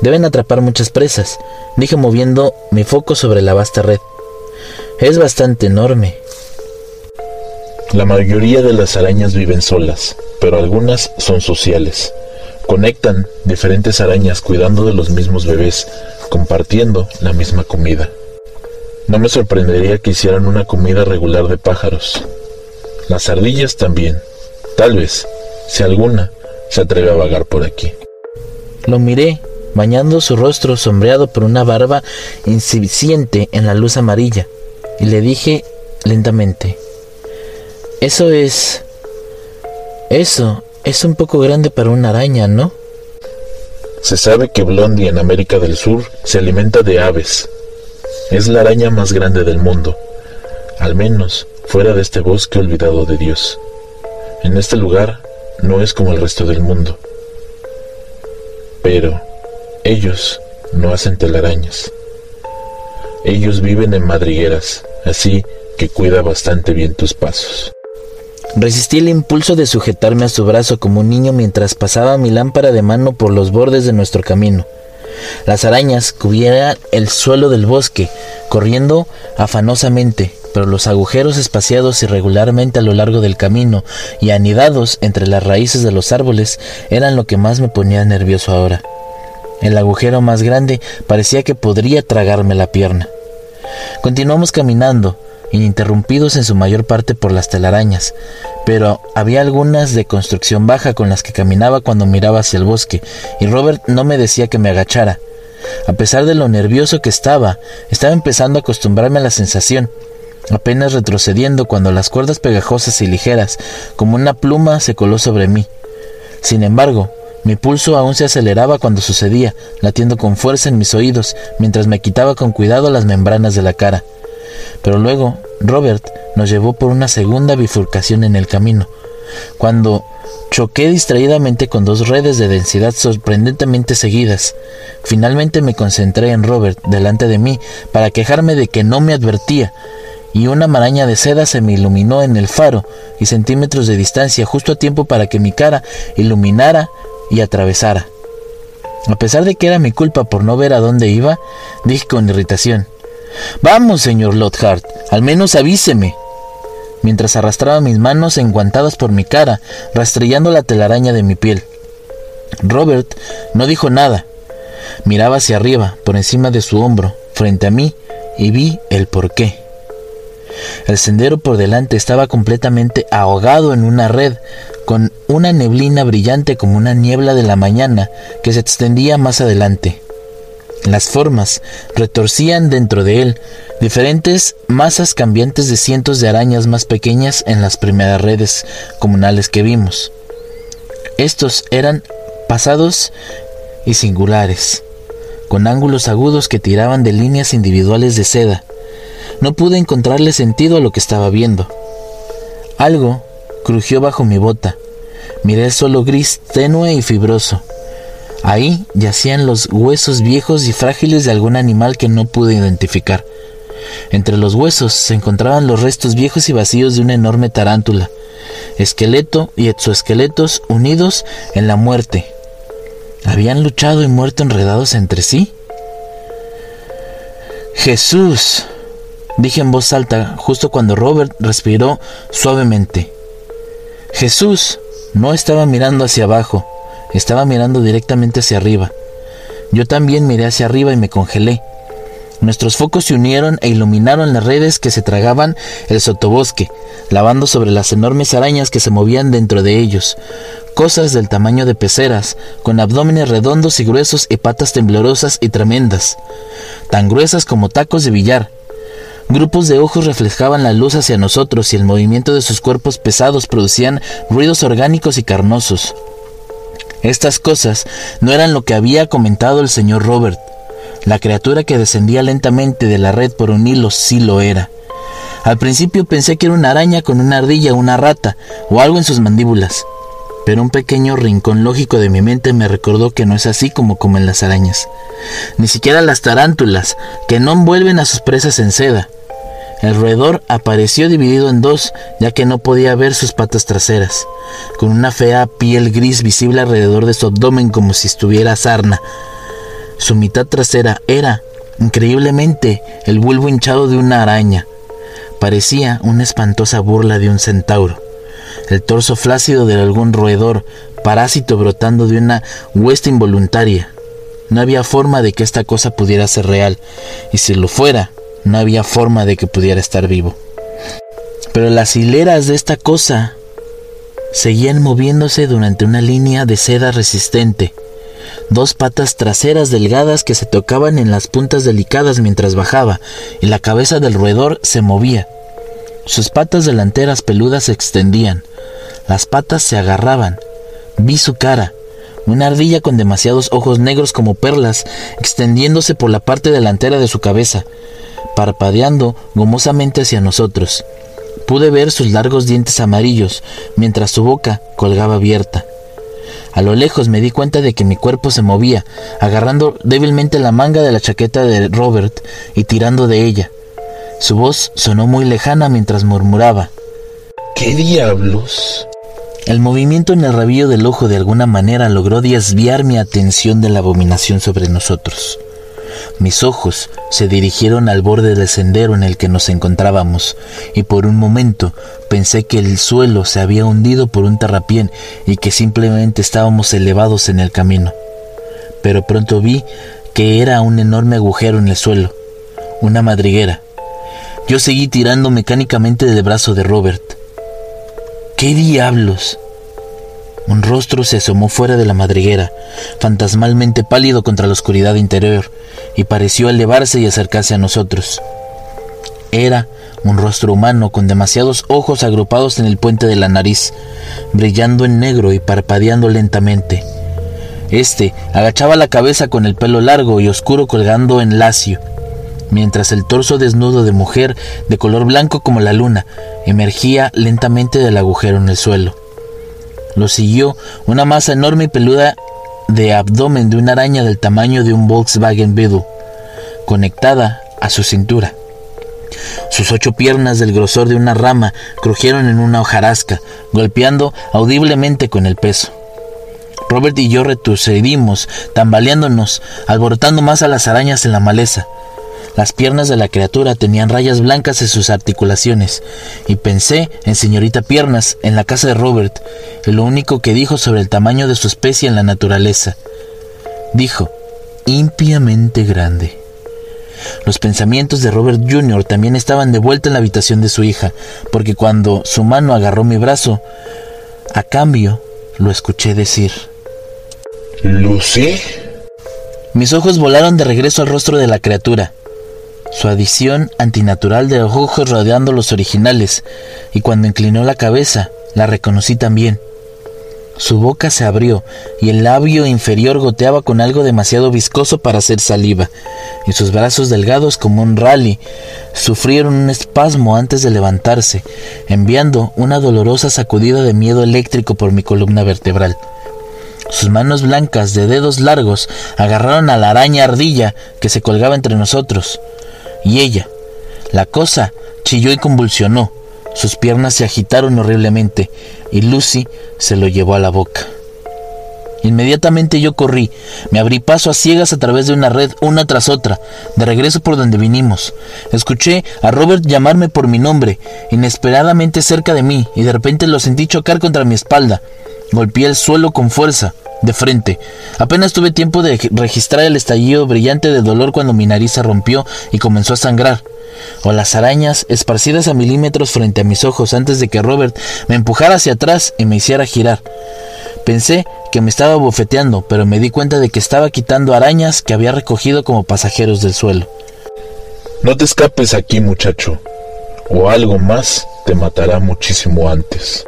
Deben atrapar muchas presas, dije moviendo mi foco sobre la vasta red. Es bastante enorme. La mayoría de las arañas viven solas, pero algunas son sociales. Conectan diferentes arañas cuidando de los mismos bebés, compartiendo la misma comida. No me sorprendería que hicieran una comida regular de pájaros, las ardillas también. Tal vez, si alguna, se atreve a vagar por aquí. Lo miré, bañando su rostro sombreado por una barba insuficiente en la luz amarilla, y le dije lentamente, Eso es... Eso es un poco grande para una araña, ¿no? Se sabe que Blondie en América del Sur se alimenta de aves. Es la araña más grande del mundo, al menos fuera de este bosque olvidado de Dios. En este lugar no es como el resto del mundo. Pero ellos no hacen telarañas. Ellos viven en madrigueras, así que cuida bastante bien tus pasos. Resistí el impulso de sujetarme a su brazo como un niño mientras pasaba mi lámpara de mano por los bordes de nuestro camino. Las arañas cubrían el suelo del bosque, corriendo afanosamente, pero los agujeros espaciados irregularmente a lo largo del camino y anidados entre las raíces de los árboles eran lo que más me ponía nervioso ahora. El agujero más grande parecía que podría tragarme la pierna. Continuamos caminando, ininterrumpidos en su mayor parte por las telarañas, pero había algunas de construcción baja con las que caminaba cuando miraba hacia el bosque, y Robert no me decía que me agachara. A pesar de lo nervioso que estaba, estaba empezando a acostumbrarme a la sensación, apenas retrocediendo cuando las cuerdas pegajosas y ligeras, como una pluma, se coló sobre mí. Sin embargo, mi pulso aún se aceleraba cuando sucedía, latiendo con fuerza en mis oídos, mientras me quitaba con cuidado las membranas de la cara. Pero luego, Robert nos llevó por una segunda bifurcación en el camino, cuando choqué distraídamente con dos redes de densidad sorprendentemente seguidas. Finalmente me concentré en Robert delante de mí para quejarme de que no me advertía, y una maraña de seda se me iluminó en el faro y centímetros de distancia justo a tiempo para que mi cara iluminara y atravesara. A pesar de que era mi culpa por no ver a dónde iba, dije con irritación, Vamos, señor Lockhart, al menos avíseme. Mientras arrastraba mis manos enguantadas por mi cara, rastrillando la telaraña de mi piel. Robert no dijo nada. Miraba hacia arriba, por encima de su hombro, frente a mí, y vi el porqué. El sendero por delante estaba completamente ahogado en una red, con una neblina brillante como una niebla de la mañana que se extendía más adelante. Las formas retorcían dentro de él diferentes masas cambiantes de cientos de arañas más pequeñas en las primeras redes comunales que vimos. Estos eran pasados y singulares, con ángulos agudos que tiraban de líneas individuales de seda. No pude encontrarle sentido a lo que estaba viendo. Algo crujió bajo mi bota. Miré el suelo gris tenue y fibroso. Ahí yacían los huesos viejos y frágiles de algún animal que no pude identificar. Entre los huesos se encontraban los restos viejos y vacíos de una enorme tarántula, esqueleto y exoesqueletos unidos en la muerte. ¿Habían luchado y muerto enredados entre sí? Jesús, dije en voz alta justo cuando Robert respiró suavemente. Jesús no estaba mirando hacia abajo, estaba mirando directamente hacia arriba. Yo también miré hacia arriba y me congelé. Nuestros focos se unieron e iluminaron las redes que se tragaban el sotobosque, lavando sobre las enormes arañas que se movían dentro de ellos, cosas del tamaño de peceras, con abdómenes redondos y gruesos y patas temblorosas y tremendas, tan gruesas como tacos de billar. Grupos de ojos reflejaban la luz hacia nosotros y el movimiento de sus cuerpos pesados producían ruidos orgánicos y carnosos. Estas cosas no eran lo que había comentado el señor Robert. La criatura que descendía lentamente de la red por un hilo sí lo era. Al principio pensé que era una araña con una ardilla o una rata o algo en sus mandíbulas, pero un pequeño rincón lógico de mi mente me recordó que no es así como comen las arañas, ni siquiera las tarántulas, que no envuelven a sus presas en seda. El roedor apareció dividido en dos, ya que no podía ver sus patas traseras, con una fea piel gris visible alrededor de su abdomen como si estuviera sarna. Su mitad trasera era, increíblemente, el bulbo hinchado de una araña. Parecía una espantosa burla de un centauro. El torso flácido de algún roedor, parásito brotando de una huesta involuntaria. No había forma de que esta cosa pudiera ser real, y si lo fuera, no había forma de que pudiera estar vivo. Pero las hileras de esta cosa seguían moviéndose durante una línea de seda resistente, dos patas traseras delgadas que se tocaban en las puntas delicadas mientras bajaba, y la cabeza del roedor se movía. Sus patas delanteras peludas se extendían, las patas se agarraban. Vi su cara, una ardilla con demasiados ojos negros como perlas, extendiéndose por la parte delantera de su cabeza, parpadeando gomosamente hacia nosotros. Pude ver sus largos dientes amarillos, mientras su boca colgaba abierta. A lo lejos me di cuenta de que mi cuerpo se movía, agarrando débilmente la manga de la chaqueta de Robert y tirando de ella. Su voz sonó muy lejana mientras murmuraba. ¿Qué diablos? El movimiento en el rabillo del ojo de alguna manera logró desviar mi atención de la abominación sobre nosotros. Mis ojos se dirigieron al borde del sendero en el que nos encontrábamos, y por un momento pensé que el suelo se había hundido por un terrapién y que simplemente estábamos elevados en el camino. Pero pronto vi que era un enorme agujero en el suelo, una madriguera. Yo seguí tirando mecánicamente del brazo de Robert. ¿Qué diablos? Un rostro se asomó fuera de la madriguera, fantasmalmente pálido contra la oscuridad interior, y pareció elevarse y acercarse a nosotros. Era un rostro humano con demasiados ojos agrupados en el puente de la nariz, brillando en negro y parpadeando lentamente. Este agachaba la cabeza con el pelo largo y oscuro colgando en lacio, mientras el torso desnudo de mujer, de color blanco como la luna, emergía lentamente del agujero en el suelo. Lo siguió una masa enorme y peluda de abdomen de una araña del tamaño de un Volkswagen Beetle, conectada a su cintura. Sus ocho piernas del grosor de una rama crujieron en una hojarasca, golpeando audiblemente con el peso. Robert y yo retrocedimos, tambaleándonos, alborotando más a las arañas en la maleza. Las piernas de la criatura tenían rayas blancas en sus articulaciones, y pensé en señorita Piernas, en la casa de Robert, y lo único que dijo sobre el tamaño de su especie en la naturaleza. Dijo, impiamente grande. Los pensamientos de Robert Jr. también estaban de vuelta en la habitación de su hija, porque cuando su mano agarró mi brazo, a cambio, lo escuché decir. ¿Lucy? Mis ojos volaron de regreso al rostro de la criatura su adición antinatural de ojos rodeando los originales, y cuando inclinó la cabeza, la reconocí también. Su boca se abrió y el labio inferior goteaba con algo demasiado viscoso para hacer saliva, y sus brazos delgados como un rally sufrieron un espasmo antes de levantarse, enviando una dolorosa sacudida de miedo eléctrico por mi columna vertebral. Sus manos blancas de dedos largos agarraron a la araña ardilla que se colgaba entre nosotros y ella. La cosa chilló y convulsionó. Sus piernas se agitaron horriblemente y Lucy se lo llevó a la boca. Inmediatamente yo corrí, me abrí paso a ciegas a través de una red una tras otra, de regreso por donde vinimos. Escuché a Robert llamarme por mi nombre, inesperadamente cerca de mí, y de repente lo sentí chocar contra mi espalda. Golpeé el suelo con fuerza de frente. Apenas tuve tiempo de registrar el estallido brillante de dolor cuando mi nariz se rompió y comenzó a sangrar. O las arañas esparcidas a milímetros frente a mis ojos antes de que Robert me empujara hacia atrás y me hiciera girar. Pensé que me estaba bofeteando, pero me di cuenta de que estaba quitando arañas que había recogido como pasajeros del suelo. No te escapes aquí, muchacho, o algo más te matará muchísimo antes.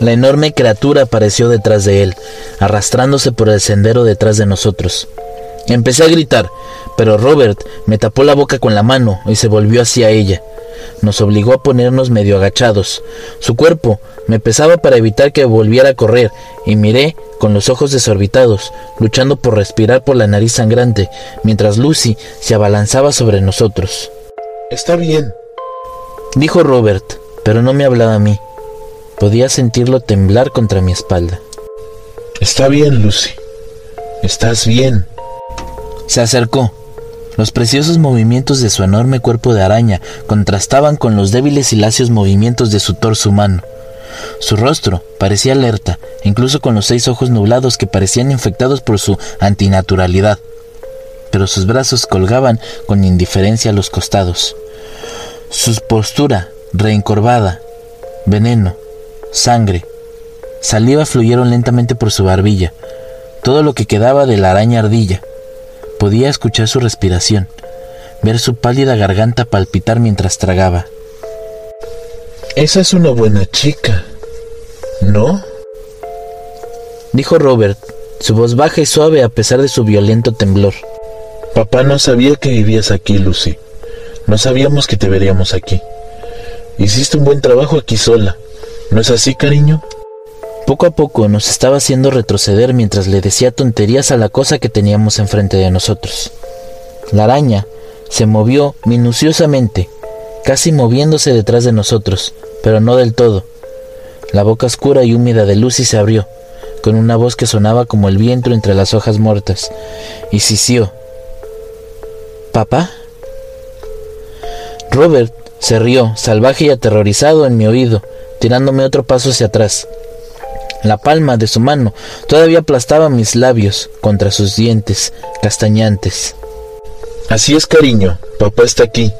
La enorme criatura apareció detrás de él, arrastrándose por el sendero detrás de nosotros. Empecé a gritar, pero Robert me tapó la boca con la mano y se volvió hacia ella. Nos obligó a ponernos medio agachados. Su cuerpo me pesaba para evitar que volviera a correr, y miré con los ojos desorbitados, luchando por respirar por la nariz sangrante, mientras Lucy se abalanzaba sobre nosotros. Está bien, dijo Robert, pero no me hablaba a mí. Podía sentirlo temblar contra mi espalda. Está bien, Lucy. Estás bien. Se acercó. Los preciosos movimientos de su enorme cuerpo de araña contrastaban con los débiles y lacios movimientos de su torso humano. Su rostro parecía alerta, incluso con los seis ojos nublados que parecían infectados por su antinaturalidad. Pero sus brazos colgaban con indiferencia a los costados. Su postura, reencorvada, veneno, sangre. Saliva fluyeron lentamente por su barbilla, todo lo que quedaba de la araña ardilla. Podía escuchar su respiración, ver su pálida garganta palpitar mientras tragaba. Esa es una buena chica, ¿no? Dijo Robert, su voz baja y suave a pesar de su violento temblor. Papá no sabía que vivías aquí, Lucy. No sabíamos que te veríamos aquí. Hiciste un buen trabajo aquí sola. ¿No es así, cariño? Poco a poco nos estaba haciendo retroceder mientras le decía tonterías a la cosa que teníamos enfrente de nosotros. La araña se movió minuciosamente, casi moviéndose detrás de nosotros, pero no del todo. La boca oscura y húmeda de Lucy se abrió, con una voz que sonaba como el viento entre las hojas muertas, y sisió. ¿Papá? Robert se rió, salvaje y aterrorizado en mi oído, tirándome otro paso hacia atrás. La palma de su mano todavía aplastaba mis labios contra sus dientes castañantes. Así es, cariño. Papá está aquí.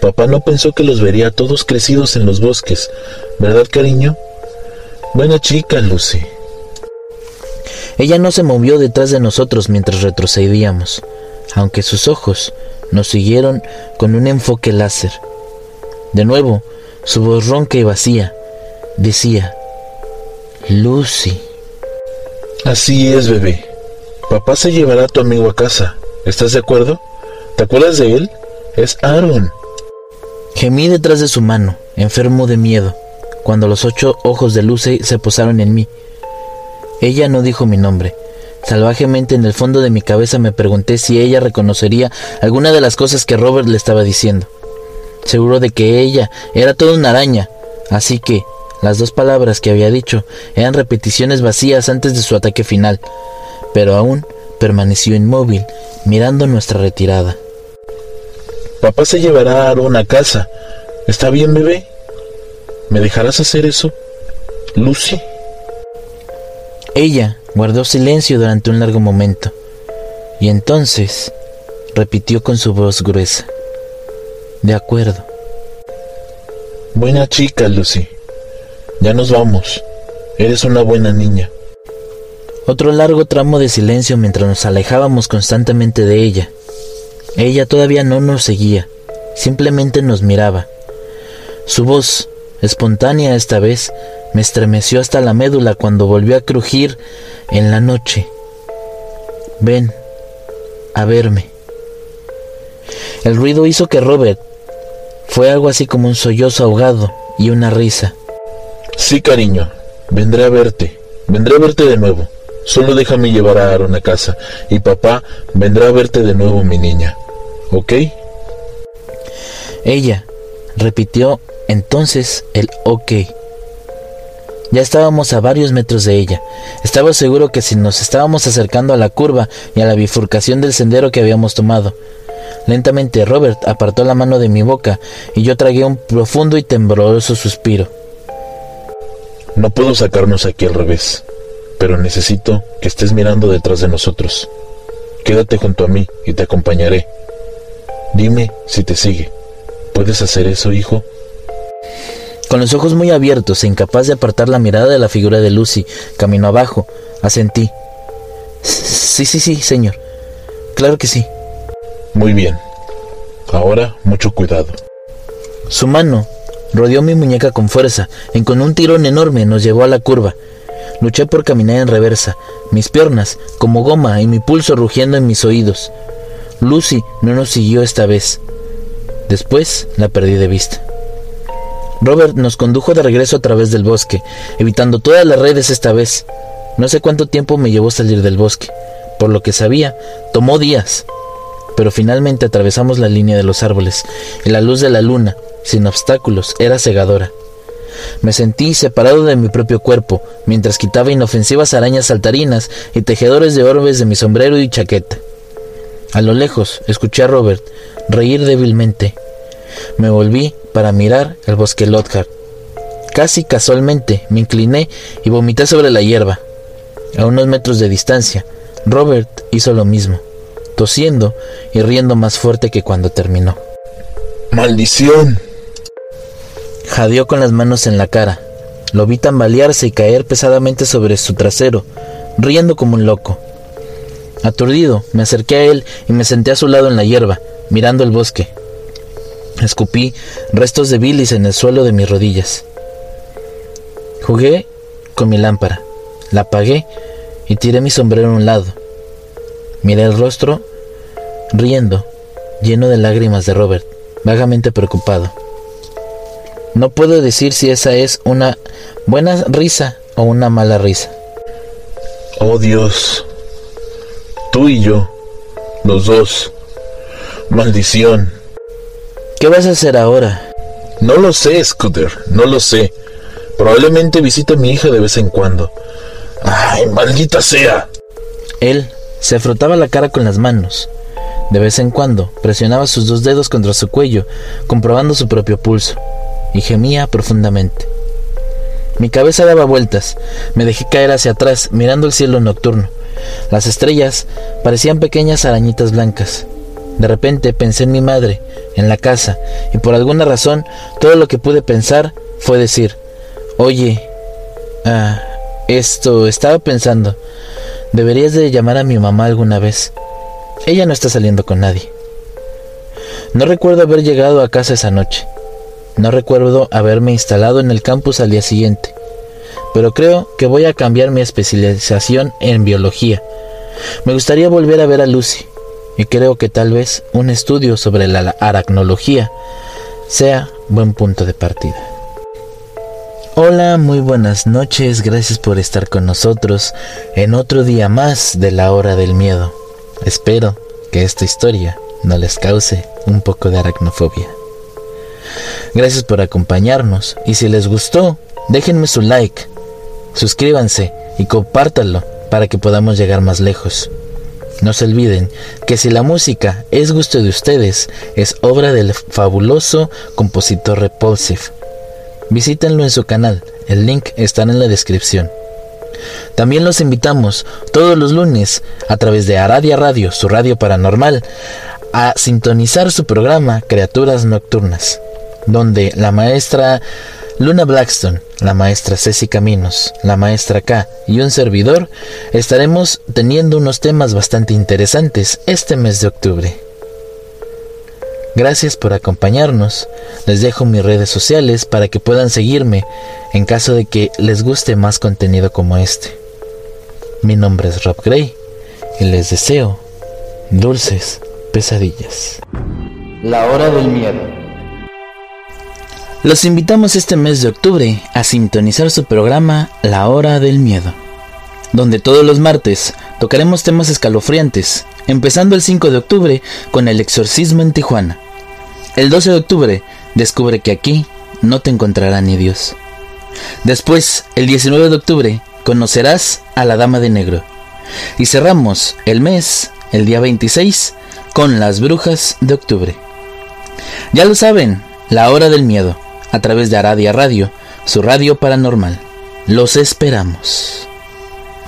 Papá no pensó que los vería todos crecidos en los bosques. ¿Verdad, cariño? Buena chica, Lucy. Ella no se movió detrás de nosotros mientras retrocedíamos, aunque sus ojos nos siguieron con un enfoque láser. De nuevo, su voz ronca y vacía decía, Lucy. Así es, bebé. Papá se llevará a tu amigo a casa. ¿Estás de acuerdo? ¿Te acuerdas de él? Es Aaron. Gemí detrás de su mano, enfermo de miedo, cuando los ocho ojos de Lucy se posaron en mí. Ella no dijo mi nombre. Salvajemente en el fondo de mi cabeza me pregunté si ella reconocería alguna de las cosas que Robert le estaba diciendo. Seguro de que ella era toda una araña, así que, las dos palabras que había dicho eran repeticiones vacías antes de su ataque final, pero aún permaneció inmóvil, mirando nuestra retirada. Papá se llevará a Aaron a casa. ¿Está bien, bebé? ¿Me dejarás hacer eso? Lucy. Ella guardó silencio durante un largo momento, y entonces repitió con su voz gruesa. De acuerdo. Buena chica, Lucy. Ya nos vamos. Eres una buena niña. Otro largo tramo de silencio mientras nos alejábamos constantemente de ella. Ella todavía no nos seguía, simplemente nos miraba. Su voz, espontánea esta vez, me estremeció hasta la médula cuando volvió a crujir en la noche. Ven a verme. El ruido hizo que Robert fue algo así como un sollozo ahogado y una risa. Sí, cariño, vendré a verte, vendré a verte de nuevo. Solo déjame llevar a Aaron a casa y papá vendrá a verte de nuevo, mi niña. ¿Ok? Ella repitió entonces el ok. Ya estábamos a varios metros de ella. Estaba seguro que si nos estábamos acercando a la curva y a la bifurcación del sendero que habíamos tomado. Lentamente Robert apartó la mano de mi boca y yo tragué un profundo y tembloroso suspiro. No puedo sacarnos aquí al revés, pero necesito que estés mirando detrás de nosotros. Quédate junto a mí y te acompañaré. Dime si te sigue. ¿Puedes hacer eso, hijo? Con los ojos muy abiertos e incapaz de apartar la mirada de la figura de Lucy, camino abajo, asentí. Sí, sí, sí, señor. Claro que sí. Muy bien. Ahora, mucho cuidado. Su mano Rodeó mi muñeca con fuerza y con un tirón enorme nos llevó a la curva. Luché por caminar en reversa, mis piernas como goma y mi pulso rugiendo en mis oídos. Lucy no nos siguió esta vez. Después la perdí de vista. Robert nos condujo de regreso a través del bosque, evitando todas las redes esta vez. No sé cuánto tiempo me llevó salir del bosque. Por lo que sabía, tomó días. Pero finalmente atravesamos la línea de los árboles y la luz de la luna sin obstáculos, era cegadora. Me sentí separado de mi propio cuerpo, mientras quitaba inofensivas arañas saltarinas y tejedores de orbes de mi sombrero y chaqueta. A lo lejos escuché a Robert reír débilmente. Me volví para mirar el bosque Lockhart. Casi casualmente me incliné y vomité sobre la hierba. A unos metros de distancia, Robert hizo lo mismo, tosiendo y riendo más fuerte que cuando terminó. ¡Maldición! Jadeó con las manos en la cara. Lo vi tambalearse y caer pesadamente sobre su trasero, riendo como un loco. Aturdido, me acerqué a él y me senté a su lado en la hierba, mirando el bosque. Escupí restos de bilis en el suelo de mis rodillas. Jugué con mi lámpara, la apagué y tiré mi sombrero a un lado. Miré el rostro, riendo, lleno de lágrimas de Robert, vagamente preocupado. No puedo decir si esa es una buena risa o una mala risa. Oh Dios, tú y yo, los dos. Maldición. ¿Qué vas a hacer ahora? No lo sé, Scooter, no lo sé. Probablemente visite a mi hija de vez en cuando. ¡Ay, maldita sea! Él se frotaba la cara con las manos. De vez en cuando presionaba sus dos dedos contra su cuello, comprobando su propio pulso, y gemía profundamente. Mi cabeza daba vueltas, me dejé caer hacia atrás, mirando el cielo nocturno. Las estrellas parecían pequeñas arañitas blancas. De repente pensé en mi madre, en la casa, y por alguna razón todo lo que pude pensar fue decir, oye, ah, esto estaba pensando, deberías de llamar a mi mamá alguna vez. Ella no está saliendo con nadie. No recuerdo haber llegado a casa esa noche. No recuerdo haberme instalado en el campus al día siguiente, pero creo que voy a cambiar mi especialización en biología. Me gustaría volver a ver a Lucy y creo que tal vez un estudio sobre la aracnología sea buen punto de partida. Hola, muy buenas noches, gracias por estar con nosotros en otro día más de la hora del miedo. Espero que esta historia no les cause un poco de aracnofobia. Gracias por acompañarnos y si les gustó, déjenme su like, suscríbanse y compártanlo para que podamos llegar más lejos. No se olviden que si la música es gusto de ustedes, es obra del fabuloso compositor Repulsive. Visítenlo en su canal, el link está en la descripción. También los invitamos todos los lunes a través de Aradia Radio, su radio paranormal, a sintonizar su programa Criaturas Nocturnas donde la maestra Luna Blackstone, la maestra Ceci Caminos, la maestra K y un servidor estaremos teniendo unos temas bastante interesantes este mes de octubre. Gracias por acompañarnos. Les dejo mis redes sociales para que puedan seguirme en caso de que les guste más contenido como este. Mi nombre es Rob Gray y les deseo dulces pesadillas. La hora del miedo. Los invitamos este mes de octubre a sintonizar su programa La Hora del Miedo, donde todos los martes tocaremos temas escalofriantes, empezando el 5 de octubre con el exorcismo en Tijuana. El 12 de octubre descubre que aquí no te encontrará ni Dios. Después, el 19 de octubre, conocerás a la Dama de Negro. Y cerramos el mes, el día 26, con las Brujas de Octubre. Ya lo saben, la hora del miedo a través de Aradia Radio, su radio paranormal. Los esperamos.